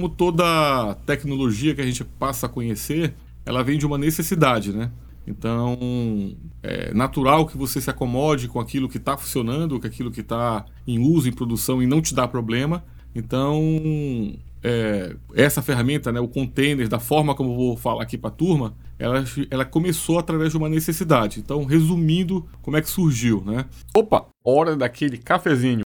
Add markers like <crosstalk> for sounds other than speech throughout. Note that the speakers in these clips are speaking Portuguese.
como toda tecnologia que a gente passa a conhecer, ela vem de uma necessidade, né? Então, é natural que você se acomode com aquilo que está funcionando, com aquilo que está em uso, em produção e não te dá problema. Então, é, essa ferramenta, né, o container, da forma como eu vou falar aqui para a turma, ela, ela começou através de uma necessidade. Então, resumindo, como é que surgiu, né? Opa, hora daquele cafezinho.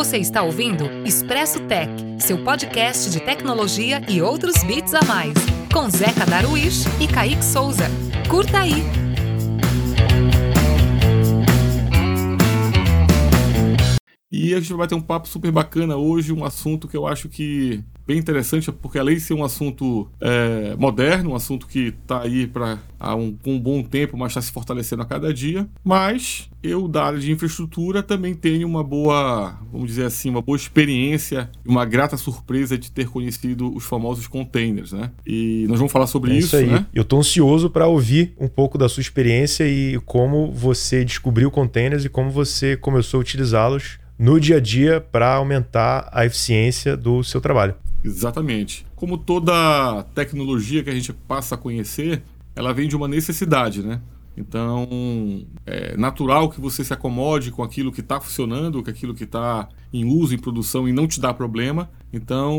Você está ouvindo Expresso Tech, seu podcast de tecnologia e outros bits a mais, com Zeca Darwish e Kaique Souza. Curta aí! E a gente vai ter um papo super bacana hoje, um assunto que eu acho que bem interessante, porque além de ser um assunto é, moderno, um assunto que está aí para há um, um, bom tempo, mas está se fortalecendo a cada dia. Mas eu, da área de infraestrutura, também tenho uma boa, vamos dizer assim, uma boa experiência, uma grata surpresa de ter conhecido os famosos containers, né? E nós vamos falar sobre é isso, isso aí. né? Eu estou ansioso para ouvir um pouco da sua experiência e como você descobriu containers e como você começou a utilizá-los no dia a dia para aumentar a eficiência do seu trabalho. Exatamente. Como toda tecnologia que a gente passa a conhecer, ela vem de uma necessidade, né? Então, é natural que você se acomode com aquilo que está funcionando, com aquilo que está em uso, em produção e não te dá problema. Então,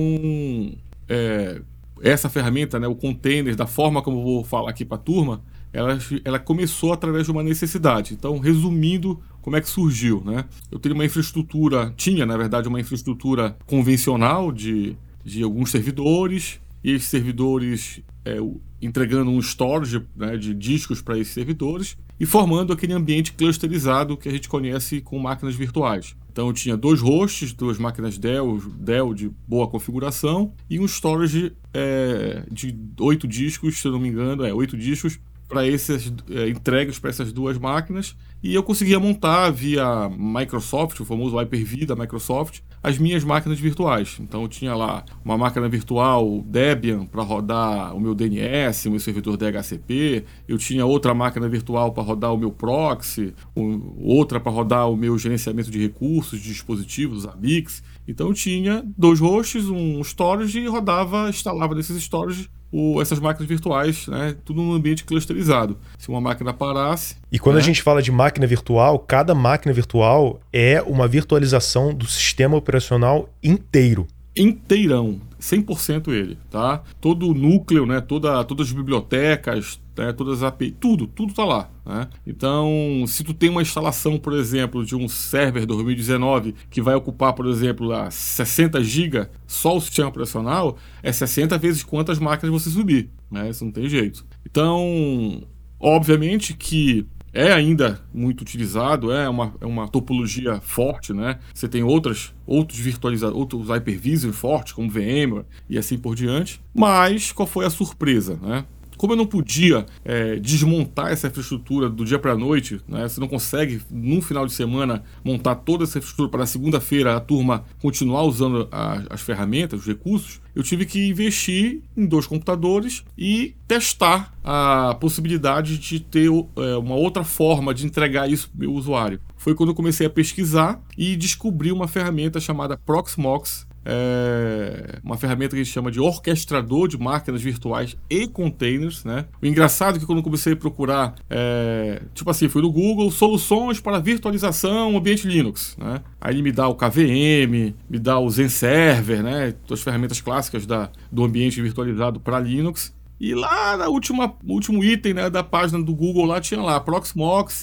é, essa ferramenta, né, o container, da forma como eu vou falar aqui para a turma, ela, ela começou através de uma necessidade. Então, resumindo, como é que surgiu, né? Eu tenho uma infraestrutura, tinha, na verdade, uma infraestrutura convencional de, de alguns servidores, e esses servidores é, entregando um storage né, de discos para esses servidores e formando aquele ambiente clusterizado que a gente conhece com máquinas virtuais. Então eu tinha dois hosts, duas máquinas Dell, Dell de boa configuração e um storage é, de oito discos, se eu não me engano, é oito discos para essas é, entregas para essas duas máquinas e eu conseguia montar via Microsoft, o famoso Hyper-V da Microsoft, as minhas máquinas virtuais. Então eu tinha lá uma máquina virtual Debian para rodar o meu DNS, o meu servidor DHCP, eu tinha outra máquina virtual para rodar o meu proxy, outra para rodar o meu gerenciamento de recursos, de dispositivos, a Bix. Então tinha dois hosts, um storage e rodava, instalava desses storage o, essas máquinas virtuais, né, tudo num ambiente clusterizado. Se uma máquina parasse. E quando né, a gente fala de máquina virtual, cada máquina virtual é uma virtualização do sistema operacional inteiro. Inteirão, 100% ele, tá? Todo o núcleo, né, toda, todas as bibliotecas, né, todas as API, tudo, tudo tá lá. Né? Então, se tu tem uma instalação, por exemplo, de um server 2019 que vai ocupar, por exemplo, lá 60 GB, só o sistema operacional, é 60 vezes quantas máquinas você subir. Né? Isso não tem jeito. Então, obviamente que é ainda muito utilizado, é uma, é uma topologia forte, né? Você tem outras, outros virtualizadores, outros hypervisor fortes, como VMware e assim por diante. Mas qual foi a surpresa, né? Como eu não podia é, desmontar essa infraestrutura do dia para a noite, né? você não consegue, num final de semana, montar toda essa infraestrutura para segunda-feira a turma continuar usando a, as ferramentas, os recursos, eu tive que investir em dois computadores e testar a possibilidade de ter é, uma outra forma de entregar isso para o meu usuário. Foi quando eu comecei a pesquisar e descobri uma ferramenta chamada Proxmox, é uma ferramenta que a gente chama de orquestrador de máquinas virtuais e containers, né? O engraçado é que quando comecei a procurar, é, tipo assim, fui no Google, soluções para virtualização ambiente Linux, né? Aí ele me dá o KVM, me dá o Zen Server, né? As ferramentas clássicas da, do ambiente virtualizado para Linux. E lá no última, último item né, da página do Google lá tinha lá Proxmox,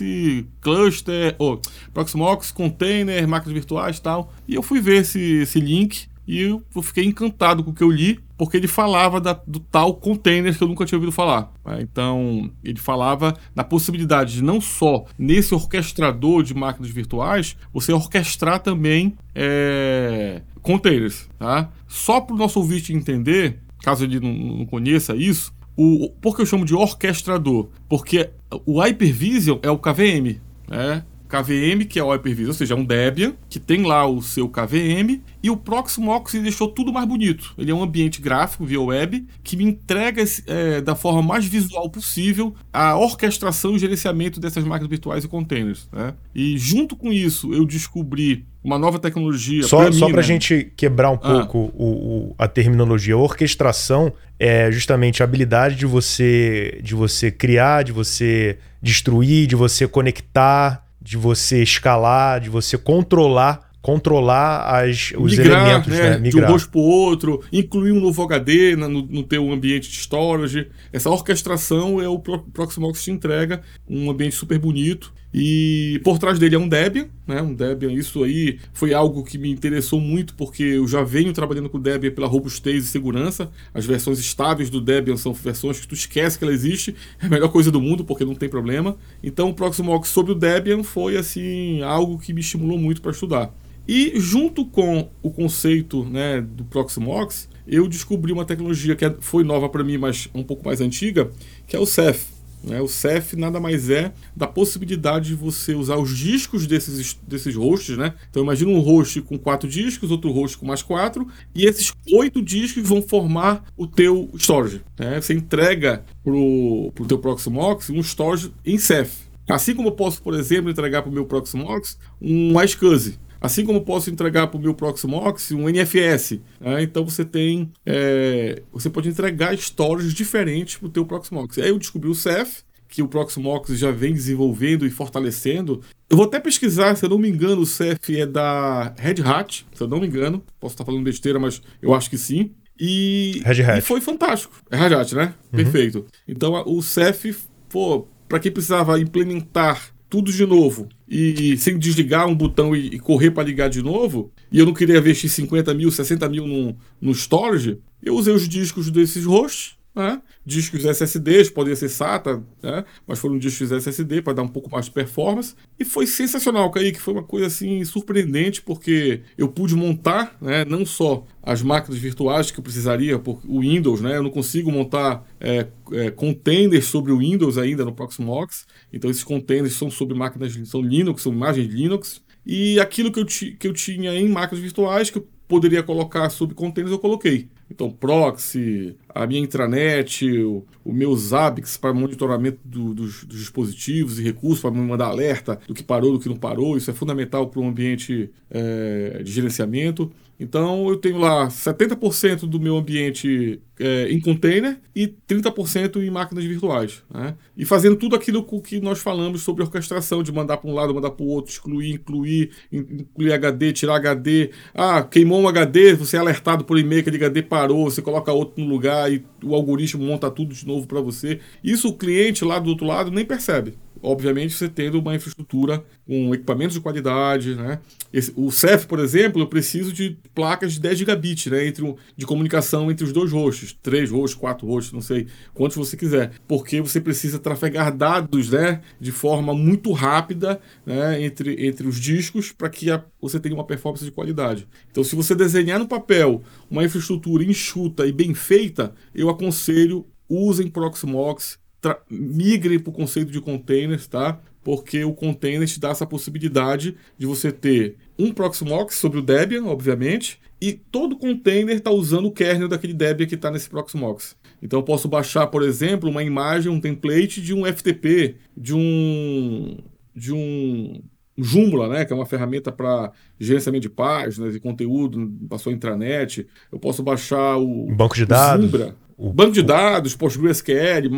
Cluster, oh, Proxmox, Container, máquinas virtuais e tal. E eu fui ver esse, esse link e eu fiquei encantado com o que eu li, porque ele falava da, do tal container que eu nunca tinha ouvido falar. Né? Então, ele falava na possibilidade de não só nesse orquestrador de máquinas virtuais, você orquestrar também é, containers. Tá? Só para o nosso ouvinte entender, caso ele não, conheça isso, o, por que eu chamo de orquestrador? Porque o Hypervision é o KVM, né? KVM, que é o Hyper-V, ou seja, é um Debian, que tem lá o seu KVM, e o Proxmox deixou tudo mais bonito. Ele é um ambiente gráfico via web que me entrega é, da forma mais visual possível a orquestração e gerenciamento dessas máquinas virtuais e containers. Né? E junto com isso, eu descobri uma nova tecnologia. Só para só a né? gente quebrar um ah. pouco o, o, a terminologia, a orquestração é justamente a habilidade de você, de você criar, de você destruir, de você conectar, de você escalar, de você controlar controlar as, os migrar, elementos, né? né? Migrar. De um host para o outro, incluir um novo HD no, no teu ambiente de storage. Essa orquestração é o Proxmox te entrega um ambiente super bonito. E por trás dele é um Debian, né? Um Debian, isso aí foi algo que me interessou muito porque eu já venho trabalhando com Debian pela robustez e segurança. As versões estáveis do Debian são versões que tu esquece que ela existe, é a melhor coisa do mundo porque não tem problema. Então o Proxmox sobre o Debian foi assim algo que me estimulou muito para estudar. E junto com o conceito né, do Proxmox, eu descobri uma tecnologia que é, foi nova para mim, mas um pouco mais antiga, que é o Ceph. Né? O Ceph nada mais é da possibilidade de você usar os discos desses, desses hosts. Né? Então imagina um host com quatro discos, outro host com mais quatro, e esses oito discos vão formar o teu storage. Né? Você entrega para o teu Proxmox um storage em Ceph. Assim como eu posso, por exemplo, entregar para o meu Proxmox um iSCSI. Assim como posso entregar para o meu Proxmox um NFS. Né? Então você tem. É, você pode entregar stories diferentes para o teu Proxmox. Aí eu descobri o Ceph, que o Proxmox já vem desenvolvendo e fortalecendo. Eu vou até pesquisar, se eu não me engano, o Ceph é da Red Hat, se eu não me engano. Posso estar falando besteira, mas eu acho que sim. E, Red Hat. e foi fantástico. É Red Hat, né? Uhum. Perfeito. Então o Ceph, pô, para quem precisava implementar tudo de novo. E sem desligar um botão e, e correr para ligar de novo, e eu não queria investir 50 mil, 60 mil no, no storage, eu usei os discos desses hosts né? discos SSDs, poderia ser SATA, né? mas foram discos SSD para dar um pouco mais de performance. E foi sensacional, Kaique, foi uma coisa assim surpreendente, porque eu pude montar né, não só as máquinas virtuais que eu precisaria, por o Windows, né? eu não consigo montar é, é, containers sobre o Windows ainda no Proxmox, então esses containers são sobre máquinas, são Linux, são imagens Linux, e aquilo que eu, que eu tinha em máquinas virtuais, que eu poderia colocar sobre containers, eu coloquei. Então, proxy, a minha intranet, o, o meu Zabbix para monitoramento do, dos, dos, dispositivos e recursos para me mandar alerta do que parou, do que não parou. Isso é fundamental para um ambiente é, de gerenciamento. Então eu tenho lá 70% do meu ambiente é, em container e 30% em máquinas virtuais. Né? E fazendo tudo aquilo que nós falamos sobre orquestração, de mandar para um lado, mandar para o outro, excluir, incluir, incluir HD, tirar HD. Ah, queimou um HD, você é alertado por e-mail que o HD parou, você coloca outro no lugar e o algoritmo monta tudo de novo para você. Isso o cliente lá do outro lado nem percebe obviamente você tendo uma infraestrutura com equipamentos de qualidade, né? Esse, o CEF, por exemplo, eu preciso de placas de 10 gigabit, né? Entre, de comunicação entre os dois hosts, três hosts, quatro hosts, não sei quantos você quiser, porque você precisa trafegar dados, né? De forma muito rápida, né? Entre, entre os discos para que a, você tenha uma performance de qualidade. Então, se você desenhar no papel uma infraestrutura enxuta e bem feita, eu aconselho usem Proxmox migre para o conceito de containers, tá? Porque o container te dá essa possibilidade de você ter um Proxmox sobre o Debian, obviamente, e todo container está usando o kernel daquele Debian que está nesse Proxmox. Então eu posso baixar, por exemplo, uma imagem, um template de um FTP, de um de um Joomla, né, que é uma ferramenta para gerenciamento de páginas e conteúdo para sua intranet. Eu posso baixar o banco de dados. Zimbra, o banco de dados, PostgreSQL,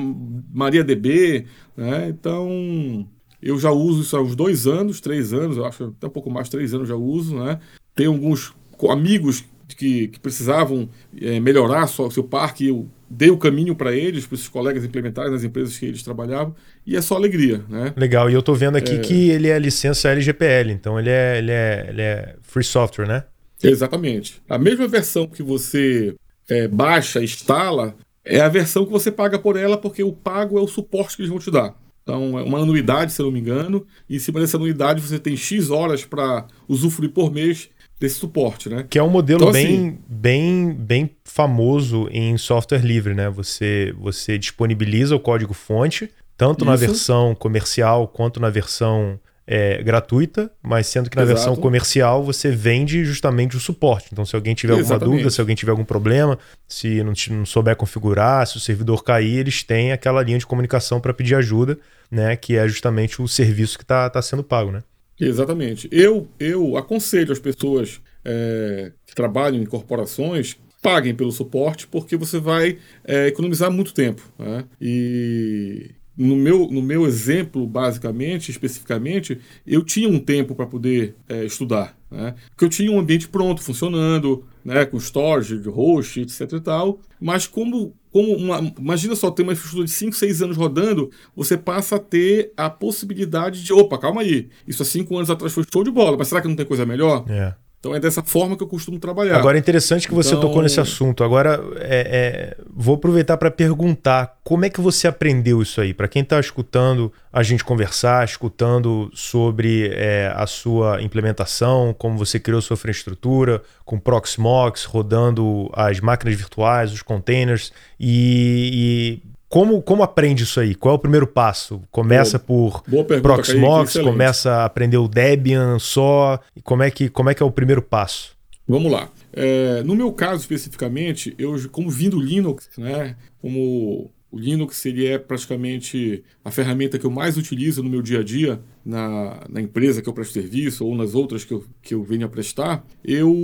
MariaDB, né? Então, eu já uso isso há uns dois anos, três anos, eu acho até um pouco mais, três anos já uso, né? Tem alguns amigos que, que precisavam é, melhorar o seu parque, eu dei o caminho para eles, para esses colegas implementares nas empresas que eles trabalhavam, e é só alegria, né? Legal, e eu estou vendo aqui é... que ele é licença LGPL, então ele é, ele, é, ele é free software, né? Exatamente. A mesma versão que você é, baixa, instala, é a versão que você paga por ela, porque o pago é o suporte que eles vão te dar. Então, é uma anuidade, se eu não me engano, e em cima dessa anuidade você tem X horas para usufruir por mês desse suporte, né? Que é um modelo então, bem, assim, bem, bem famoso em software livre, né? Você, você disponibiliza o código fonte, tanto isso. na versão comercial quanto na versão é, gratuita, mas sendo que na Exato. versão comercial você vende justamente o suporte. Então, se alguém tiver Exatamente. alguma dúvida, se alguém tiver algum problema, se não, não souber configurar, se o servidor cair, eles têm aquela linha de comunicação para pedir ajuda, né? Que é justamente o serviço que está tá sendo pago, né? Exatamente. Eu, eu aconselho as pessoas é, que trabalham em corporações paguem pelo suporte porque você vai é, economizar muito tempo. Né? E no meu, no meu exemplo, basicamente, especificamente, eu tinha um tempo para poder é, estudar. Né? Porque eu tinha um ambiente pronto, funcionando, né? com storage, host, etc e tal. Mas como, como uma, imagina só ter uma infraestrutura de 5, 6 anos rodando, você passa a ter a possibilidade de, opa, calma aí, isso há 5 anos atrás foi show de bola, mas será que não tem coisa melhor? É. Então é dessa forma que eu costumo trabalhar. Agora é interessante que você então... tocou nesse assunto. Agora é, é, vou aproveitar para perguntar como é que você aprendeu isso aí? Para quem está escutando a gente conversar, escutando sobre é, a sua implementação, como você criou sua infraestrutura, com Proxmox, rodando as máquinas virtuais, os containers, e, e como, como aprende isso aí? Qual é o primeiro passo? Começa boa, por boa Proxmox, começa a aprender o Debian só? Como é que, como é, que é o primeiro passo? Vamos lá. É, no meu caso especificamente, eu como vindo Linux, né, como o Linux ele é praticamente a ferramenta que eu mais utilizo no meu dia a dia, na, na empresa que eu presto serviço ou nas outras que eu, que eu venho a prestar. Eu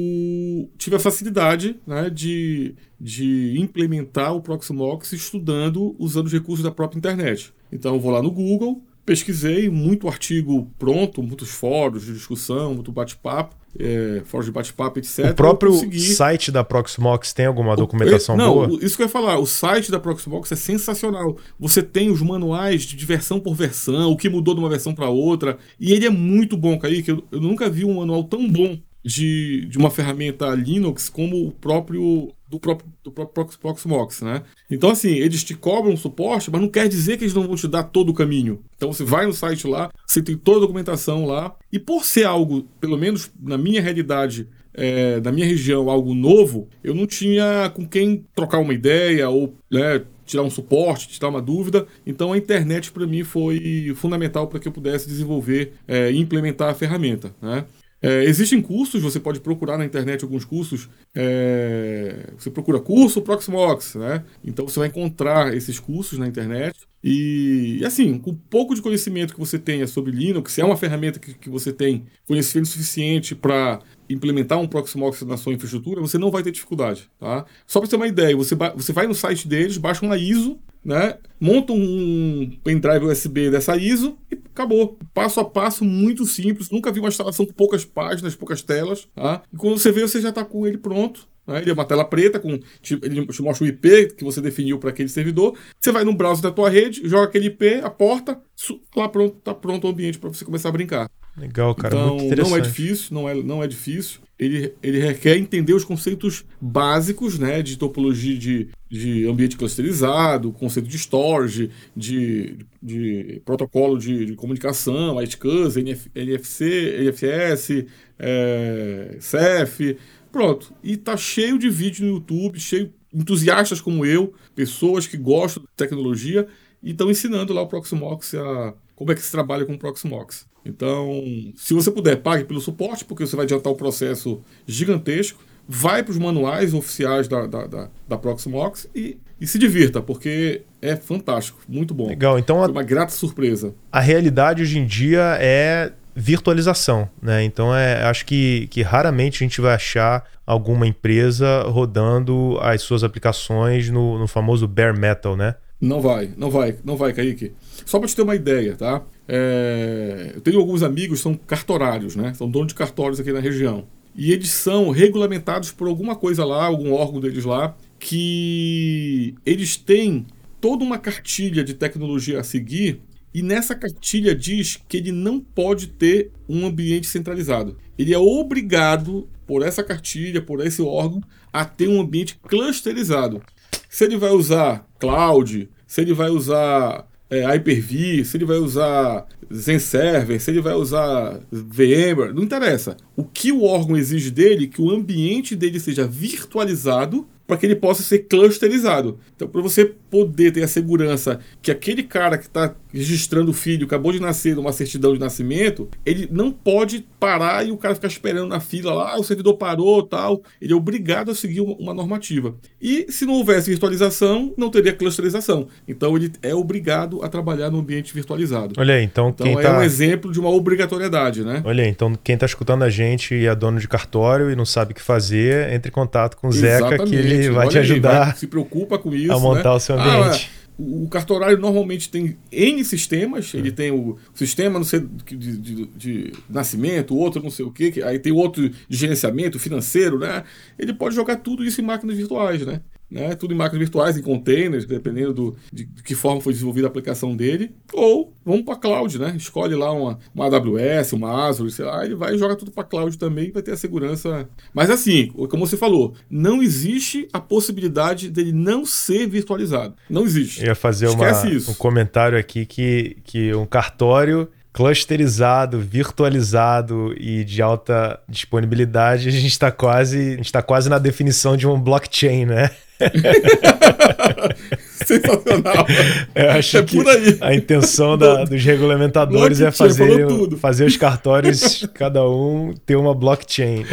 tive a facilidade né, de, de implementar o Proxmox estudando usando os recursos da própria internet. Então eu vou lá no Google, pesquisei, muito artigo pronto, muitos fóruns de discussão, muito bate-papo, é, fóruns de bate-papo, etc. O próprio site da Proxmox tem alguma documentação o, não, boa? Isso que eu ia falar, o site da Proxmox é sensacional. Você tem os manuais de versão por versão, o que mudou de uma versão para outra, e ele é muito bom, Kaique. Eu, eu nunca vi um manual tão bom de, de uma ferramenta Linux como o próprio do próprio, do próprio Proxmox, né? Então, assim, eles te cobram suporte, mas não quer dizer que eles não vão te dar todo o caminho. Então, você vai no site lá, você tem toda a documentação lá, e por ser algo, pelo menos na minha realidade, é, da minha região, algo novo, eu não tinha com quem trocar uma ideia ou né, tirar um suporte, tirar uma dúvida. Então, a internet, para mim, foi fundamental para que eu pudesse desenvolver é, e implementar a ferramenta, né? É, existem cursos, você pode procurar na internet alguns cursos. É, você procura curso Proxmox, né? Então você vai encontrar esses cursos na internet. E, assim, com pouco de conhecimento que você tenha sobre Linux, se é uma ferramenta que, que você tem conhecimento suficiente para implementar um Proxmox na sua infraestrutura, você não vai ter dificuldade, tá? Só para ter uma ideia, você, você vai no site deles, baixa uma ISO, né? Monta um pendrive USB dessa ISO e acabou. Passo a passo, muito simples. Nunca vi uma instalação com poucas páginas, poucas telas. Tá? E quando você vê, você já está com ele pronto. Né? Ele é uma tela preta, com, ele te mostra o IP que você definiu para aquele servidor. Você vai no browser da tua rede, joga aquele IP, a porta, lá pronto, tá pronto o ambiente para você começar a brincar. Legal, cara. Então, não é difícil, não é, não é difícil. Ele, ele requer entender os conceitos básicos né, de topologia de, de ambiente clusterizado, conceito de storage, de, de protocolo de, de comunicação, ITCUS, NF, NFC, NFS, é, CEF. Pronto. E tá cheio de vídeo no YouTube, cheio entusiastas como eu, pessoas que gostam de tecnologia e estão ensinando lá o Proximox a como é que se trabalha com o Proximox. Então, se você puder, pague pelo suporte, porque você vai adiantar o processo gigantesco. Vai para os manuais oficiais da, da, da, da Proximox e, e se divirta, porque é fantástico, muito bom. Legal, então. Foi uma grata surpresa. A realidade hoje em dia é virtualização, né? Então é, acho que, que raramente a gente vai achar alguma empresa rodando as suas aplicações no, no famoso bare metal, né? Não vai, não vai, não vai, Kaique. Só para te ter uma ideia, tá? É, eu tenho alguns amigos que são cartorários, né? São donos de cartórios aqui na região. E eles são regulamentados por alguma coisa lá, algum órgão deles lá, que eles têm toda uma cartilha de tecnologia a seguir e nessa cartilha diz que ele não pode ter um ambiente centralizado. Ele é obrigado, por essa cartilha, por esse órgão, a ter um ambiente clusterizado. Se ele vai usar cloud, se ele vai usar é, Hyper-V, se ele vai usar Zen Server, se ele vai usar VMware, não interessa. O que o órgão exige dele é que o ambiente dele seja virtualizado para que ele possa ser clusterizado. Então, para você poder ter a segurança que aquele cara que está registrando o filho, acabou de nascer numa certidão de nascimento, ele não pode parar e o cara ficar esperando na fila lá, ah, o servidor parou tal. Ele é obrigado a seguir uma normativa. E se não houvesse virtualização, não teria clusterização. Então ele é obrigado a trabalhar no ambiente virtualizado. Olha aí, então, então quem é tá... um exemplo de uma obrigatoriedade, né? Olha aí, então quem está escutando a gente e é dono de cartório e não sabe o que fazer, entre em contato com o Zeca que ele vai te ajudar. Aí, vai, se preocupa com isso, a montar né? o seu ambiente. Ah, o cartorário normalmente tem N sistemas, ele tem o sistema não sei, de, de, de nascimento, outro não sei o quê, aí tem outro de gerenciamento financeiro, né? Ele pode jogar tudo isso em máquinas virtuais, né? Né? Tudo em máquinas virtuais, em containers, dependendo do, de, de que forma foi desenvolvida a aplicação dele. Ou vamos para a cloud, né? Escolhe lá uma, uma AWS, uma Azure, sei lá, ele vai e joga tudo para a cloud também, vai ter a segurança. Mas assim, como você falou, não existe a possibilidade dele não ser virtualizado. Não existe. Eu ia fazer uma, um comentário aqui que, que um cartório clusterizado, virtualizado e de alta disponibilidade, a gente está quase, a gente tá quase na definição de um blockchain, né? <laughs> Sensacional. Eu acho é que a intenção da, dos regulamentadores é fazer, fazer os cartórios, cada um ter uma blockchain.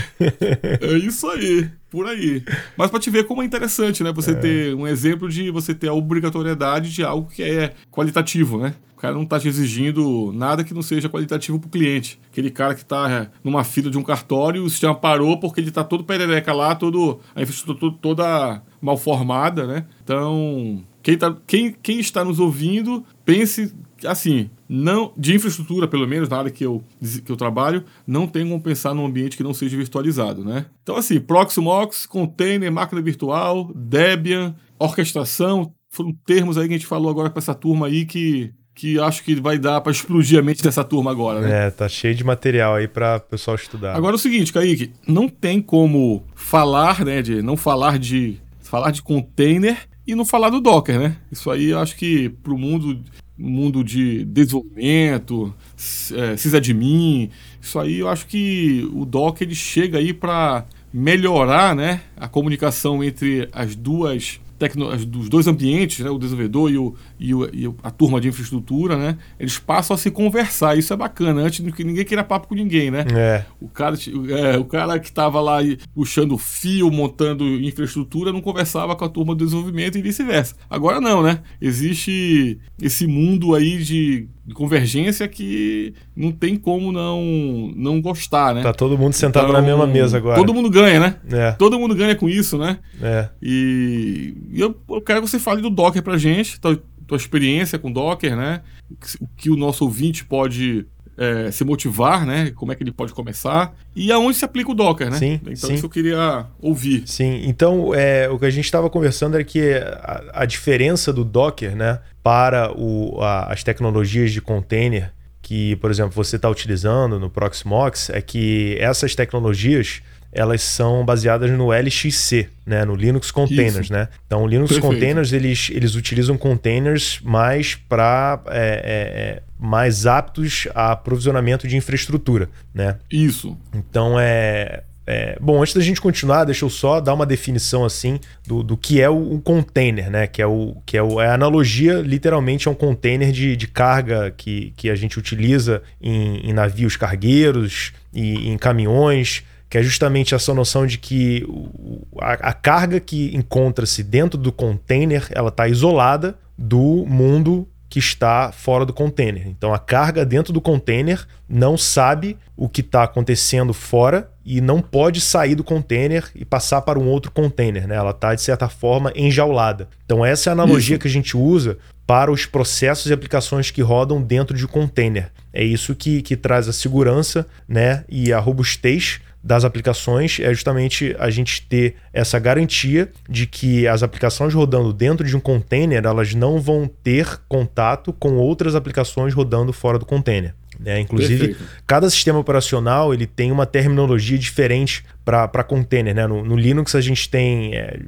É isso aí, por aí. Mas para te ver como é interessante, né? Você é. ter um exemplo de você ter a obrigatoriedade de algo que é qualitativo, né? cara não está te exigindo nada que não seja qualitativo para o cliente. Aquele cara que está é, numa fila de um cartório, o sistema parou porque ele está todo perereca lá, todo, a infraestrutura toda mal formada, né? Então, quem, tá, quem, quem está nos ouvindo, pense assim, não de infraestrutura, pelo menos na área que eu, que eu trabalho, não tem como pensar num ambiente que não seja virtualizado, né? Então, assim, Proxmox, container, máquina virtual, Debian, orquestração, foram termos aí que a gente falou agora para essa turma aí que que acho que vai dar para explodir a mente dessa turma agora, né? É, tá cheio de material aí para pessoal estudar. Agora é o seguinte, Kaique, não tem como falar, né, de não falar de falar de container e não falar do Docker, né? Isso aí eu acho que pro mundo mundo de desenvolvimento, é, sysadmin, isso aí eu acho que o Docker ele chega aí para melhorar, né, a comunicação entre as duas tecno, dos dois ambientes, né, o desenvolvedor e, o, e, o, e, a turma de infraestrutura, né, eles passam a se conversar. Isso é bacana, antes de que ninguém queira papo com ninguém, né? É. O, cara, é, o cara que estava lá puxando fio, montando infraestrutura, não conversava com a turma do desenvolvimento e vice-versa. Agora não, né? Existe esse mundo aí de de convergência que não tem como não não gostar, né? Tá todo mundo sentado então, na mesma mesa agora. Todo mundo ganha, né? É. Todo mundo ganha com isso, né? É. E, e eu, eu, quero que você fale do Docker pra gente, tua, tua experiência com Docker, né? O que o nosso ouvinte pode é, se motivar, né? Como é que ele pode começar e aonde se aplica o Docker, né? Sim, então sim. isso eu queria ouvir. Sim, então é, o que a gente estava conversando era que a, a, diferença do Docker, né, para o, a, as tecnologias de container que, por exemplo, você está utilizando no Proxmox é que essas tecnologias elas são baseadas no LXC, né, no Linux Containers, Isso. né? Então, o Linux Perfeito. Containers eles, eles utilizam containers mais para é, é, é, mais aptos a provisionamento de infraestrutura, né? Isso. Então é é, bom, antes da gente continuar, deixa eu só dar uma definição assim do, do que é o, o container, né? Que é, o, que é, o, é a analogia, literalmente, a um container de, de carga que, que a gente utiliza em, em navios cargueiros e em caminhões que é justamente essa noção de que a, a carga que encontra-se dentro do container ela está isolada do mundo que está fora do container. Então a carga dentro do container não sabe o que está acontecendo fora e não pode sair do container e passar para um outro container. Né? Ela está, de certa forma, enjaulada. Então essa é a analogia isso. que a gente usa para os processos e aplicações que rodam dentro de container. É isso que, que traz a segurança né? e a robustez das aplicações é justamente a gente ter essa garantia de que as aplicações rodando dentro de um container elas não vão ter contato com outras aplicações rodando fora do container. Né? Inclusive, Perfeito. cada sistema operacional ele tem uma terminologia diferente para container. Né? No, no, Linux a gente tem é,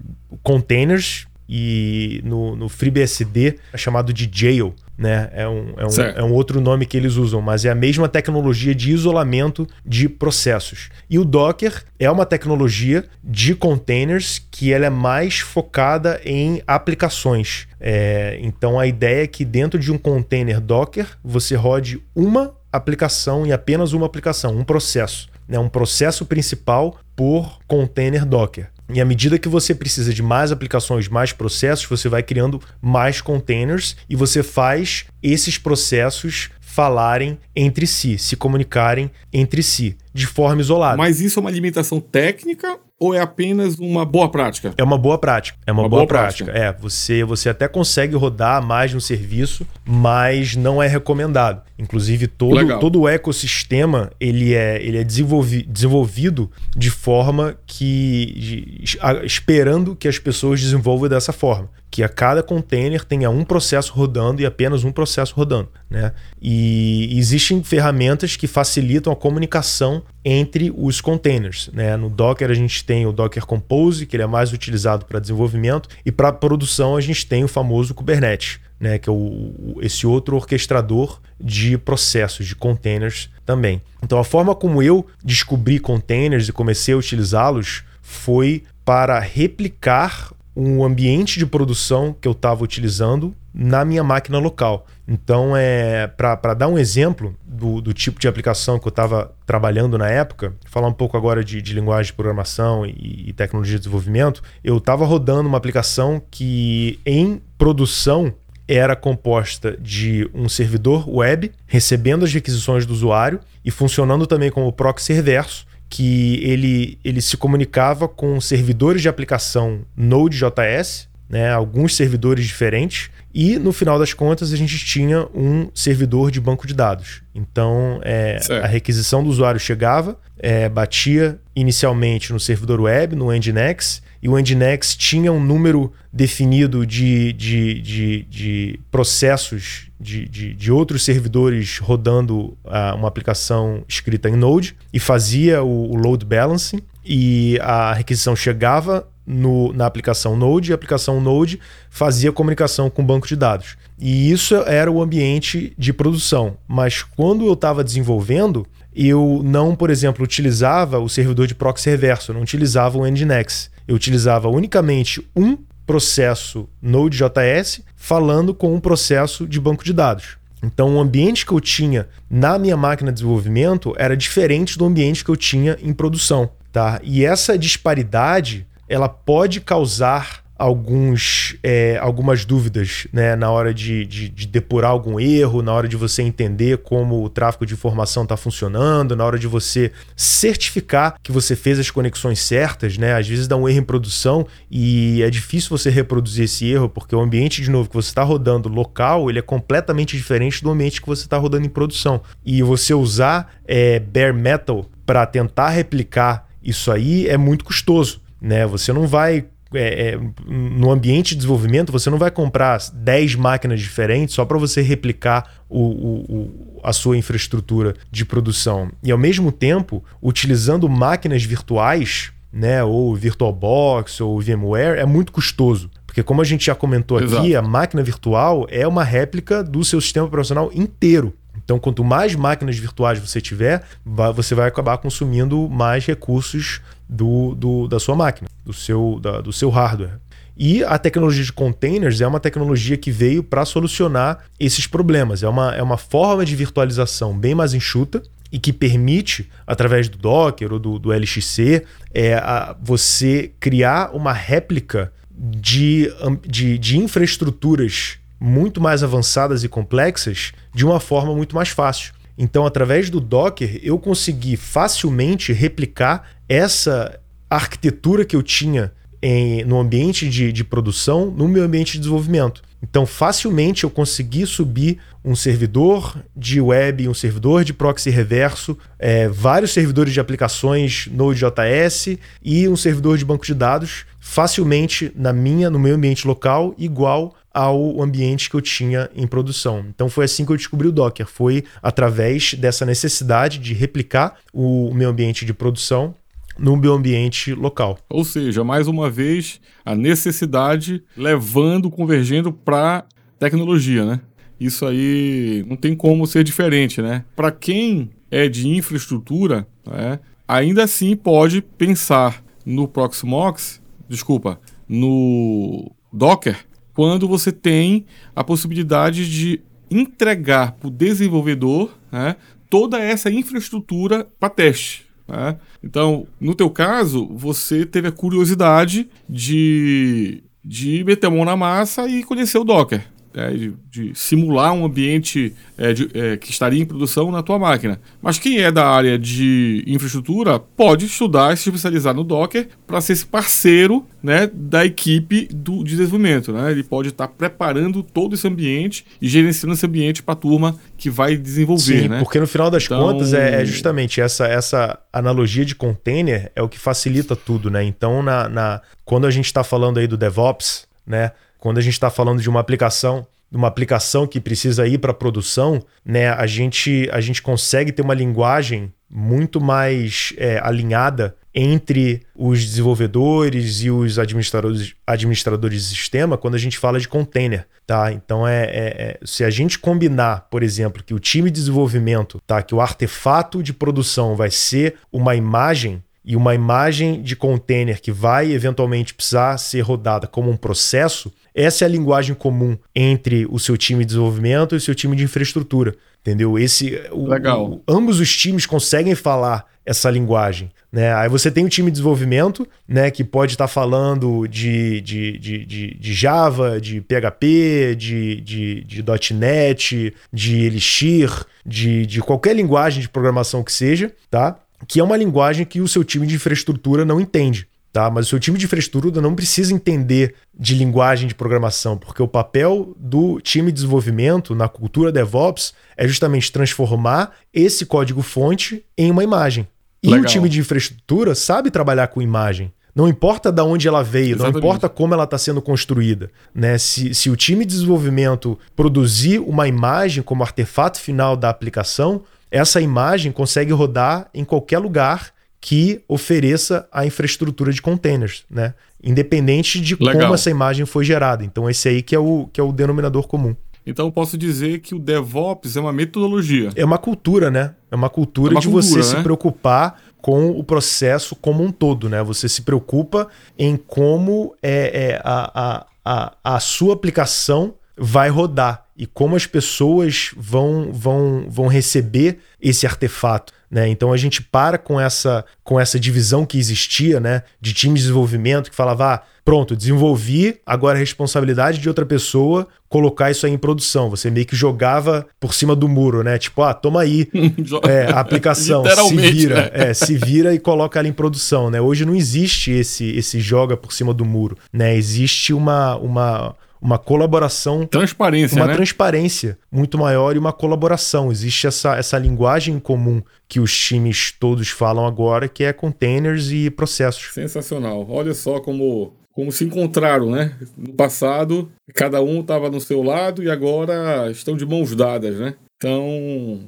containers e no, no FreeBSD é chamado de Jail, né? É um, é, um, é um outro nome que eles usam, mas é a mesma tecnologia de isolamento de processos. E o Docker é uma tecnologia de containers que ela é mais focada em aplicações. É, então a ideia é que dentro de um container Docker você rode uma aplicação e apenas uma aplicação, um processo. Né? Um processo principal por container Docker. E à medida que você precisa de mais aplicações, mais processos, você vai criando mais containers e você faz esses processos falarem entre si, se comunicarem entre si, de forma isolada. Mas isso é uma limitação técnica ou é apenas uma boa prática? É uma boa prática. É uma, uma boa, boa prática. prática. É, você, você até consegue rodar mais no serviço, mas não é recomendado. Inclusive, todo, todo o ecossistema ele é, ele é desenvolvi, desenvolvido de forma que. De, esperando que as pessoas desenvolvam dessa forma. Que a cada container tenha um processo rodando e apenas um processo rodando. Né? E existem ferramentas que facilitam a comunicação entre os containers. Né? No Docker a gente tem o Docker Compose, que ele é mais utilizado para desenvolvimento, e para produção a gente tem o famoso Kubernetes, né? que é o, esse outro orquestrador de processos, de containers também. Então a forma como eu descobri containers e comecei a utilizá-los foi para replicar um ambiente de produção que eu estava utilizando na minha máquina local. Então, é para dar um exemplo do, do, tipo de aplicação que eu estava trabalhando na época, falar um pouco agora de, de linguagem de programação e, e tecnologia de desenvolvimento, eu estava rodando uma aplicação que em produção era composta de um servidor web recebendo as requisições do usuário e funcionando também como proxy reverso, que ele, ele se comunicava com servidores de aplicação Node.js, né, alguns servidores diferentes, e no final das contas a gente tinha um servidor de banco de dados. Então é, a requisição do usuário chegava, é, batia inicialmente no servidor web, no Nginx, e o Nginx tinha um número definido de, de, de, de processos de, de, de, outros servidores rodando uh, uma aplicação escrita em Node e fazia o, o load balancing e a requisição chegava no, na aplicação Node, e a aplicação Node fazia comunicação com o banco de dados. E isso era o ambiente de produção. Mas quando eu estava desenvolvendo, eu não, por exemplo, utilizava o servidor de proxy reverso, eu não utilizava o Nginx. Eu utilizava unicamente um processo Node.js falando com um processo de banco de dados. Então, o ambiente que eu tinha na minha máquina de desenvolvimento era diferente do ambiente que eu tinha em produção. Tá? E essa disparidade ela pode causar alguns, é, algumas dúvidas né, na hora de, de, de, depurar algum erro, na hora de você entender como o tráfego de informação está funcionando, na hora de você certificar que você fez as conexões certas. Né? Às vezes dá um erro em produção e é difícil você reproduzir esse erro, porque o ambiente, de novo, que você está rodando local, ele é completamente diferente do ambiente que você está rodando em produção. E você usar é, bare metal para tentar replicar isso aí é muito custoso né? Você não vai é, é, no ambiente de desenvolvimento, você não vai comprar 10 máquinas diferentes só para você replicar o, o, o, a sua infraestrutura de produção. E ao mesmo tempo, utilizando máquinas virtuais, né, ou VirtualBox ou VMware, é muito custoso. Porque, como a gente já comentou Exato. aqui, a máquina virtual é uma réplica do seu sistema operacional inteiro. Então, quanto mais máquinas virtuais você tiver, você vai acabar consumindo mais recursos do, do, da sua máquina, do seu, da, do seu hardware. E a tecnologia de containers é uma tecnologia que veio para solucionar esses problemas. É uma, é uma forma de virtualização bem mais enxuta e que permite, através do Docker ou do, do LXC, é, a, você criar uma réplica de, de, de infraestruturas muito mais avançadas e complexas de uma forma muito mais fácil. Então, através do Docker, eu consegui facilmente replicar essa arquitetura que eu tinha em, no ambiente de, de produção no meu ambiente de desenvolvimento. Então, facilmente eu consegui subir um servidor de web, um servidor de proxy reverso, é, vários servidores de aplicações Node.js e um servidor de banco de dados facilmente na minha, no meu ambiente local, igual ao ambiente que eu tinha em produção. Então foi assim que eu descobri o Docker, foi através dessa necessidade de replicar o meu ambiente de produção no ambiente local. Ou seja, mais uma vez, a necessidade levando, convergendo para tecnologia, né? Isso aí não tem como ser diferente, né? Para quem é de infraestrutura, né, ainda assim pode pensar no Proxmox, desculpa, no Docker, quando você tem a possibilidade de entregar para o desenvolvedor né, toda essa infraestrutura para teste. Né? Então, no teu caso, você teve a curiosidade de, de meter a mão na massa e conhecer o Docker é, de, de, simular um ambiente é, de, é, que estaria em produção na tua máquina. Mas quem é da área de infraestrutura pode estudar e se especializar no Docker para ser esse parceiro né, da equipe do, de desenvolvimento. Né? Ele pode estar preparando todo esse ambiente e gerenciando esse ambiente para a turma que vai desenvolver. Sim, né? porque no final das então... contas é, é, justamente essa, essa analogia de container é o que facilita tudo. Né? Então, na, na quando a gente está falando aí do DevOps, né? Quando a gente está falando de uma aplicação, uma aplicação que precisa ir para produção, né, a gente, a gente consegue ter uma linguagem muito mais é, alinhada entre os desenvolvedores e os administradores, administradores de sistema quando a gente fala de container, tá? Então é, é, é, se a gente combinar, por exemplo, que o time de desenvolvimento, tá, que o artefato de produção vai ser uma imagem e uma imagem de container que vai eventualmente precisar ser rodada como um processo, essa é a linguagem comum entre o seu time de desenvolvimento e o seu time de infraestrutura. Entendeu? Esse, Legal. O, ambos os times conseguem falar essa linguagem. Né? Aí você tem o time de desenvolvimento, né, que pode estar tá falando de, de, de, de, de Java, de PHP, de, de, de .NET, de Elixir, de, de qualquer linguagem de programação que seja, tá? Que é uma linguagem que o seu time de infraestrutura não entende. Tá? Mas o seu time de infraestrutura não precisa entender de linguagem de programação, porque o papel do time de desenvolvimento na cultura DevOps é justamente transformar esse código-fonte em uma imagem. E Legal. o time de infraestrutura sabe trabalhar com imagem. Não importa de onde ela veio, Exatamente. não importa como ela está sendo construída. Né? Se, se o time de desenvolvimento produzir uma imagem como artefato final da aplicação, essa imagem consegue rodar em qualquer lugar que ofereça a infraestrutura de containers, né? Independente de Legal. como essa imagem foi gerada. Então esse aí que é o, que é o denominador comum. Então posso dizer que o DevOps é uma metodologia. É uma cultura, né? É uma cultura é uma de cultura, você né? se preocupar com o processo como um todo, né? Você se preocupa em como é, é a, a, a, a sua aplicação vai rodar e como as pessoas vão, vão, vão receber esse artefato. Né? Então a gente para com essa, com essa divisão que existia né? de time de desenvolvimento que falava: ah, pronto, desenvolvi, agora é responsabilidade de outra pessoa colocar isso aí em produção. Você meio que jogava por cima do muro, né? Tipo, ah, toma aí <laughs> é, a aplicação, <laughs> se vira, né? é, se vira e coloca ela em produção, né? Hoje não existe esse, esse joga por cima do muro, né? Existe uma, uma uma colaboração. Transparência. Uma né? transparência muito maior e uma colaboração. Existe essa, essa linguagem comum que os times todos falam agora, que é containers e processos. Sensacional. Olha só como, como se encontraram, né? No passado, cada um estava no seu lado e agora estão de mãos dadas, né? Então,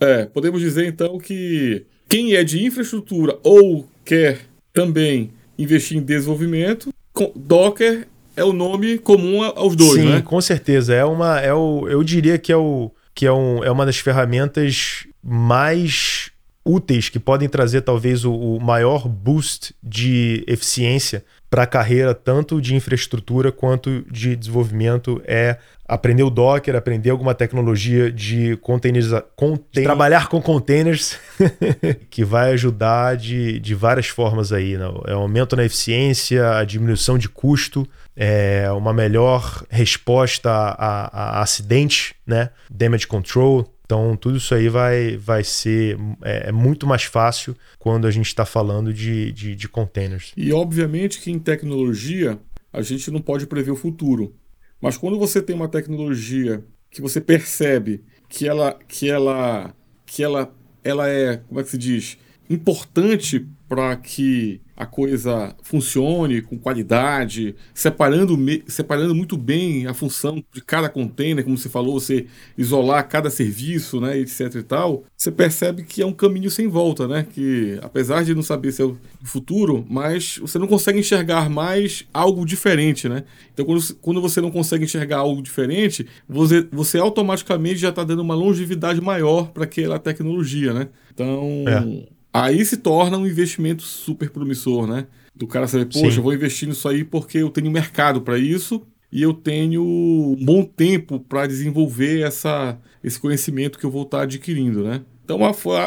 é, podemos dizer então que quem é de infraestrutura ou quer também investir em desenvolvimento, Docker é o nome comum aos dois, Sim, né? com certeza. É uma, é o, eu diria que é o que é, um, é uma das ferramentas mais úteis que podem trazer talvez o, o maior boost de eficiência para a carreira tanto de infraestrutura quanto de desenvolvimento é aprender o Docker, aprender alguma tecnologia de containeriza... Contain... trabalhar com containers, <laughs> que vai ajudar de, de várias formas aí. Né? É um aumento na eficiência, a diminuição de custo, é uma melhor resposta a, a, a acidentes, né? damage control. Então, tudo isso aí vai, vai ser é, é muito mais fácil quando a gente está falando de, de, de containers. E, obviamente, que em tecnologia a gente não pode prever o futuro. Mas quando você tem uma tecnologia que você percebe que ela que ela que ela ela é, como é que se diz, importante para que a coisa funcione com qualidade, separando, separando muito bem a função de cada container, como você falou, você isolar cada serviço, né, etc e tal, você percebe que é um caminho sem volta, né, que apesar de não saber se é o futuro, mas você não consegue enxergar mais algo diferente, né? Então quando, quando você não consegue enxergar algo diferente, você, você automaticamente já está dando uma longevidade maior para aquela tecnologia, né? Então... É Aí se torna um investimento super promissor, né? Do cara saber, poxa, Sim. eu vou investir nisso aí porque eu tenho mercado para isso e eu tenho um bom tempo para desenvolver essa, esse conhecimento que eu vou estar tá adquirindo, né?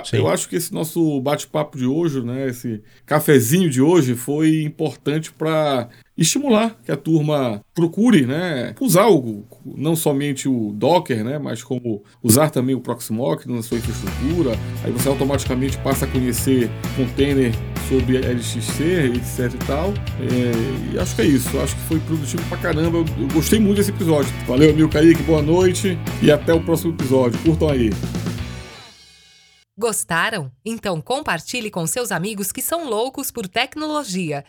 Então, eu acho que esse nosso bate-papo de hoje, né, esse cafezinho de hoje, foi importante para estimular que a turma procure né, usar algo, não somente o Docker, né, mas como usar também o Proxmox na sua infraestrutura. Aí você automaticamente passa a conhecer container sobre LXC, etc e tal. É, e acho que é isso. Acho que foi produtivo pra caramba. Eu, eu gostei muito desse episódio. Valeu, amigo Kaique. Boa noite e até o próximo episódio. Curtam aí. Gostaram? Então compartilhe com seus amigos que são loucos por tecnologia